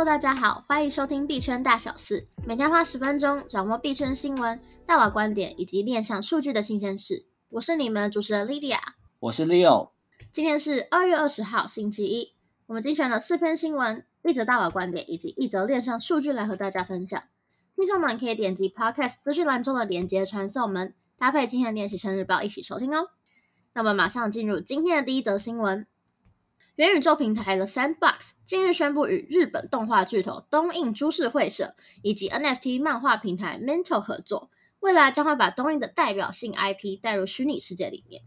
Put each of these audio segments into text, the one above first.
Hello，大家好，欢迎收听币圈大小事，每天花十分钟掌握币圈新闻、大佬观点以及链上数据的新鲜事。我是你们的主持人 Lydia，我是 Leo。今天是二月二十号，星期一。我们精选了四篇新闻、一则大佬观点以及一则链上数据来和大家分享。听众们可以点击 Podcast 资讯栏中的连接传送门，搭配今天的练习生日报一起收听哦。那我们马上进入今天的第一则新闻。元宇宙平台 The Sandbox 近日宣布与日本动画巨头东映株式会社以及 NFT 漫画平台 Minto 合作，未来将会把东映的代表性 IP 带入虚拟世界里面。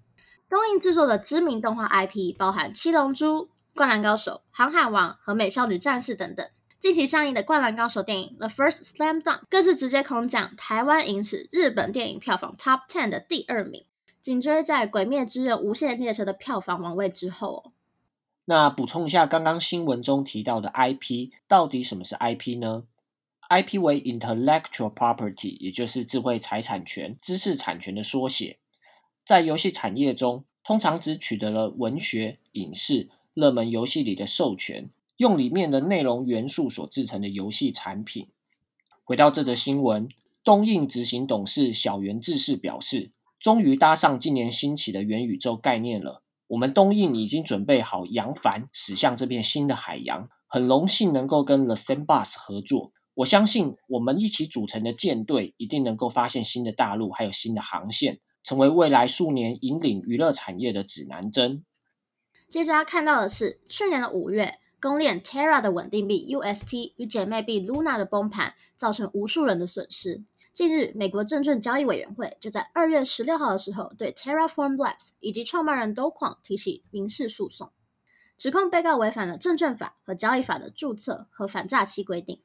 东映制作的知名动画 IP 包含《七龙珠》、《灌篮高手》、《航海王》和《美少女战士》等等。近期上映的《灌篮高手》电影《The First Slam Dunk》更是直接空降台湾影史日本电影票房 Top Ten 的第二名，紧追在《鬼灭之刃：无限列车》的票房王位之后哦。那补充一下，刚刚新闻中提到的 IP，到底什么是 IP 呢？IP 为 Intellectual Property，也就是智慧财产权、知识产权的缩写。在游戏产业中，通常只取得了文学、影视、热门游戏里的授权，用里面的内容元素所制成的游戏产品。回到这则新闻，东映执行董事小原智士表示，终于搭上近年兴起的元宇宙概念了。我们东印已经准备好扬帆，驶向这片新的海洋。很荣幸能够跟 The Sandbox 合作。我相信我们一起组成的舰队一定能够发现新的大陆，还有新的航线，成为未来数年引领娱乐产业的指南针。接着要看到的是，去年的五月，公链 Terra 的稳定币 UST 与姐妹币 Luna 的崩盘，造成无数人的损失。近日，美国证券交易委员会就在二月十六号的时候，对 Terraform Labs 以及创办人 Do Kwon 提起民事诉讼，指控被告违反了证券法和交易法的注册和反诈欺规定。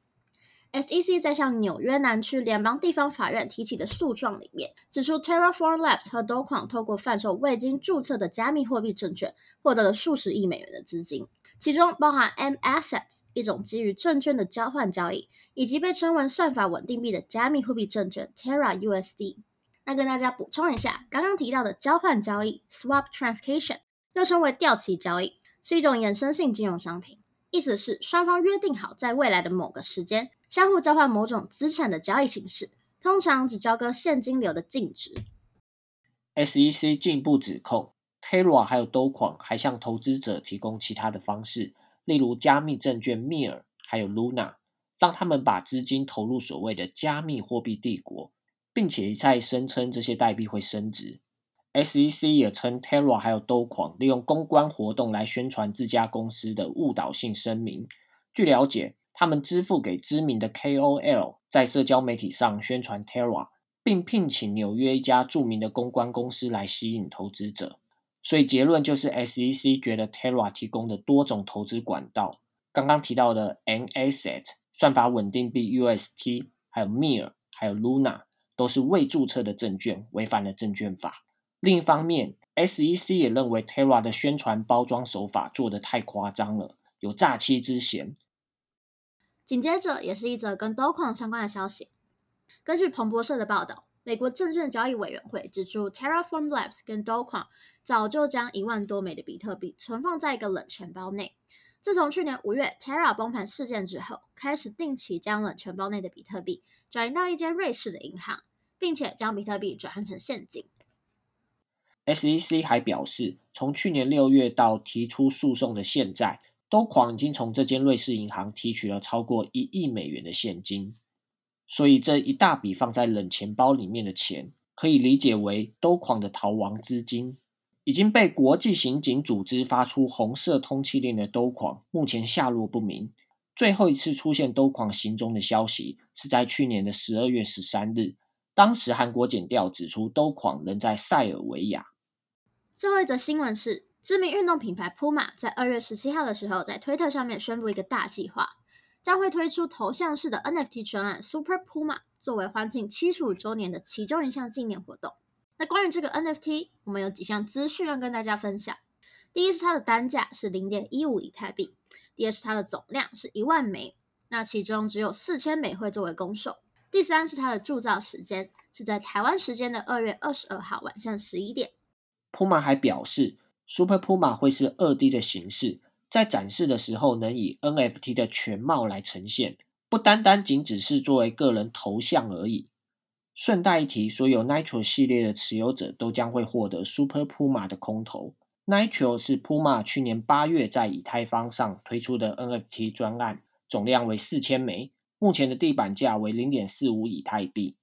SEC 在向纽约南区联邦地方法院提起的诉状里面，指出 Terraform Labs 和 Do Kwon 透过贩售未经注册的加密货币证券，获得了数十亿美元的资金。其中包含 M Assets 一种基于证券的交换交易，以及被称为算法稳定币的加密货币证券 Terra USD。那跟大家补充一下，刚刚提到的交换交易 Swap Transaction 又称为掉期交易，是一种衍生性金融商品，意思是双方约定好在未来的某个时间相互交换某种资产的交易形式，通常只交割现金流的净值。SEC 进步指控。Terra 还有 Do Kwon 还向投资者提供其他的方式，例如加密证券 Mir 还有 Luna，让他们把资金投入所谓的加密货币帝国，并且一再声称这些代币会升值。SEC 也称 Terra 还有 Do Kwon 利用公关活动来宣传自家公司的误导性声明。据了解，他们支付给知名的 KOL 在社交媒体上宣传 Terra，并聘请纽约一家著名的公关公司来吸引投资者。所以结论就是，SEC 觉得 Terra 提供的多种投资管道，刚刚提到的 N Asset 算法稳定币 UST，还有 Mir，还有 Luna，都是未注册的证券，违反了证券法。另一方面，SEC 也认为 Terra 的宣传包装手法做得太夸张了，有诈欺之嫌。紧接着，也是一则跟 DOKON 相关的消息。根据彭博社的报道，美国证券交易委员会指出，Terraform Labs 跟 Do Kwon 早就将一万多枚的比特币存放在一个冷钱包内。自从去年五月 Terra 崩盘事件之后，开始定期将冷钱包内的比特币转移到一间瑞士的银行，并且将比特币转换成现金。SEC 还表示，从去年六月到提出诉讼的现在，Do Kwon 已经从这间瑞士银行提取了超过一亿美元的现金。所以这一大笔放在冷钱包里面的钱，可以理解为 Do Kwon 的逃亡资金。已经被国际刑警组织发出红色通缉令的 Do Kwon，目前下落不明。最后一次出现 Do Kwon 行踪的消息是在去年的十二月十三日，当时韩国检调指出 Do Kwon 仍在塞尔维亚。最后一则新闻是，知名运动品牌 Puma 在二月十七号的时候，在推特上面宣布一个大计划，将会推出头像式的 NFT 专案 Super Puma，作为欢庆七十五周年的其中一项纪念活动。那关于这个 NFT，我们有几项资讯要跟大家分享。第一是它的单价是零点一五以太币，第二是它的总量是一万枚，那其中只有四千枚会作为公售。第三是它的铸造时间是在台湾时间的二月二十二号晚上十一点。Puma 还表示，Super Puma 会是二 D 的形式，在展示的时候能以 NFT 的全貌来呈现，不单单仅只是作为个人头像而已。顺带一提，所有 Nitro 系列的持有者都将会获得 Super Puma 的空投。Nitro 是 Puma 去年八月在以太坊上推出的 NFT 专案，总量为四千枚，目前的地板价为零点四五以太币。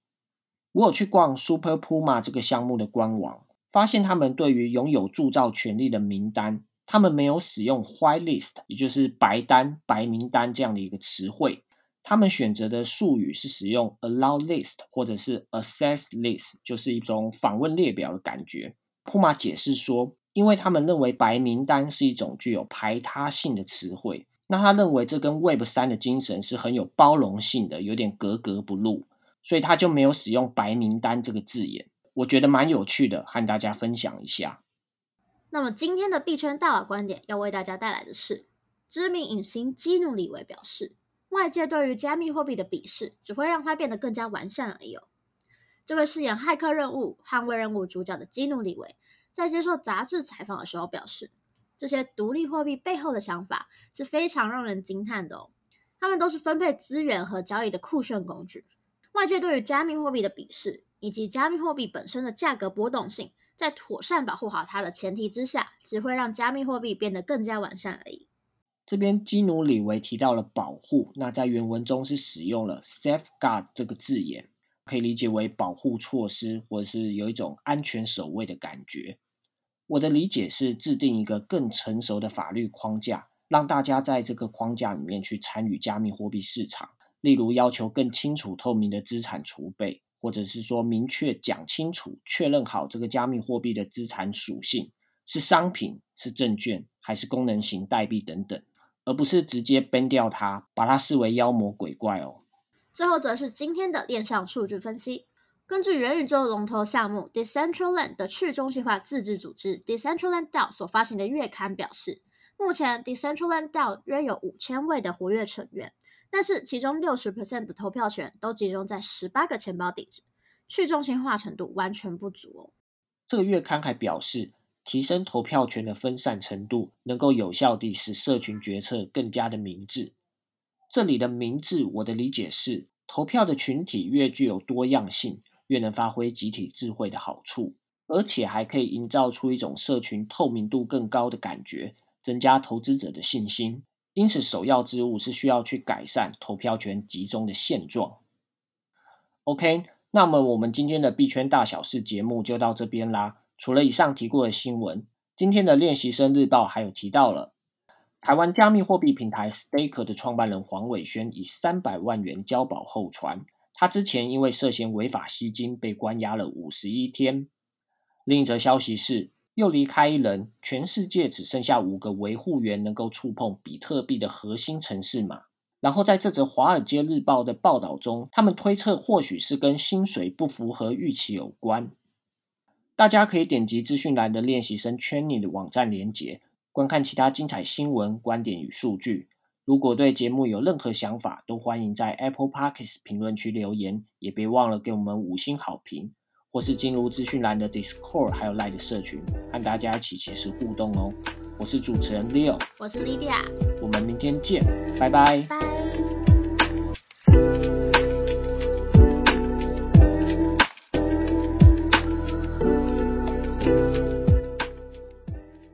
我有去逛 Super Puma 这个项目的官网，发现他们对于拥有铸造权利的名单，他们没有使用 Whitelist，也就是白单、白名单这样的一个词汇。他们选择的术语是使用 allow list 或者是 access list，就是一种访问列表的感觉。Puma 解释说，因为他们认为白名单是一种具有排他性的词汇，那他认为这跟 Web 三的精神是很有包容性的，有点格格不入，所以他就没有使用白名单这个字眼。我觉得蛮有趣的，和大家分享一下。那么今天的币圈大佬观点要为大家带来的是，知名影星基努里维表示。外界对于加密货币的鄙视，只会让它变得更加完善而已。这位饰演《骇客任务》《捍卫任务》主角的基努·里维，在接受杂志采访的时候表示，这些独立货币背后的想法是非常让人惊叹的哦。他们都是分配资源和交易的酷炫工具。外界对于加密货币的鄙视，以及加密货币本身的价格波动性，在妥善保护好它的前提之下，只会让加密货币变得更加完善而已。这边基努李维提到了保护，那在原文中是使用了 safeguard 这个字眼，可以理解为保护措施，或者是有一种安全守卫的感觉。我的理解是制定一个更成熟的法律框架，让大家在这个框架里面去参与加密货币市场，例如要求更清楚透明的资产储备，或者是说明确讲清楚，确认好这个加密货币的资产属性是商品、是证券还是功能型代币等等。而不是直接 ban 掉它，把它视为妖魔鬼怪哦。最后则是今天的链上数据分析。根据元宇宙龙头项目 Decentraland 的去中心化自治组织 Decentraland DAO 所发行的月刊表示，目前 Decentraland DAO 约有五千位的活跃成员，但是其中六十 percent 的投票权都集中在十八个钱包地址，去中心化程度完全不足哦。这个月刊还表示。提升投票权的分散程度，能够有效地使社群决策更加的明智。这里的明智，我的理解是，投票的群体越具有多样性，越能发挥集体智慧的好处，而且还可以营造出一种社群透明度更高的感觉，增加投资者的信心。因此，首要之务是需要去改善投票权集中的现状。OK，那么我们今天的币圈大小事节目就到这边啦。除了以上提过的新闻，今天的练习生日报还有提到了台湾加密货币平台 Staker 的创办人黄伟轩以三百万元交保候传，他之前因为涉嫌违法吸金被关押了五十一天。另一则消息是，又离开一人，全世界只剩下五个维护员能够触碰比特币的核心程式码。然后在这则华尔街日报的报道中，他们推测或许是跟薪水不符合预期有关。大家可以点击资讯栏的练习生 Training 的网站连接，观看其他精彩新闻、观点与数据。如果对节目有任何想法，都欢迎在 Apple Podcast 评论区留言，也别忘了给我们五星好评，或是进入资讯栏的 Discord 还有 Line 的社群，和大家一起及时互动哦。我是主持人 Leo，我是 Lydia，我们明天见，拜拜。拜。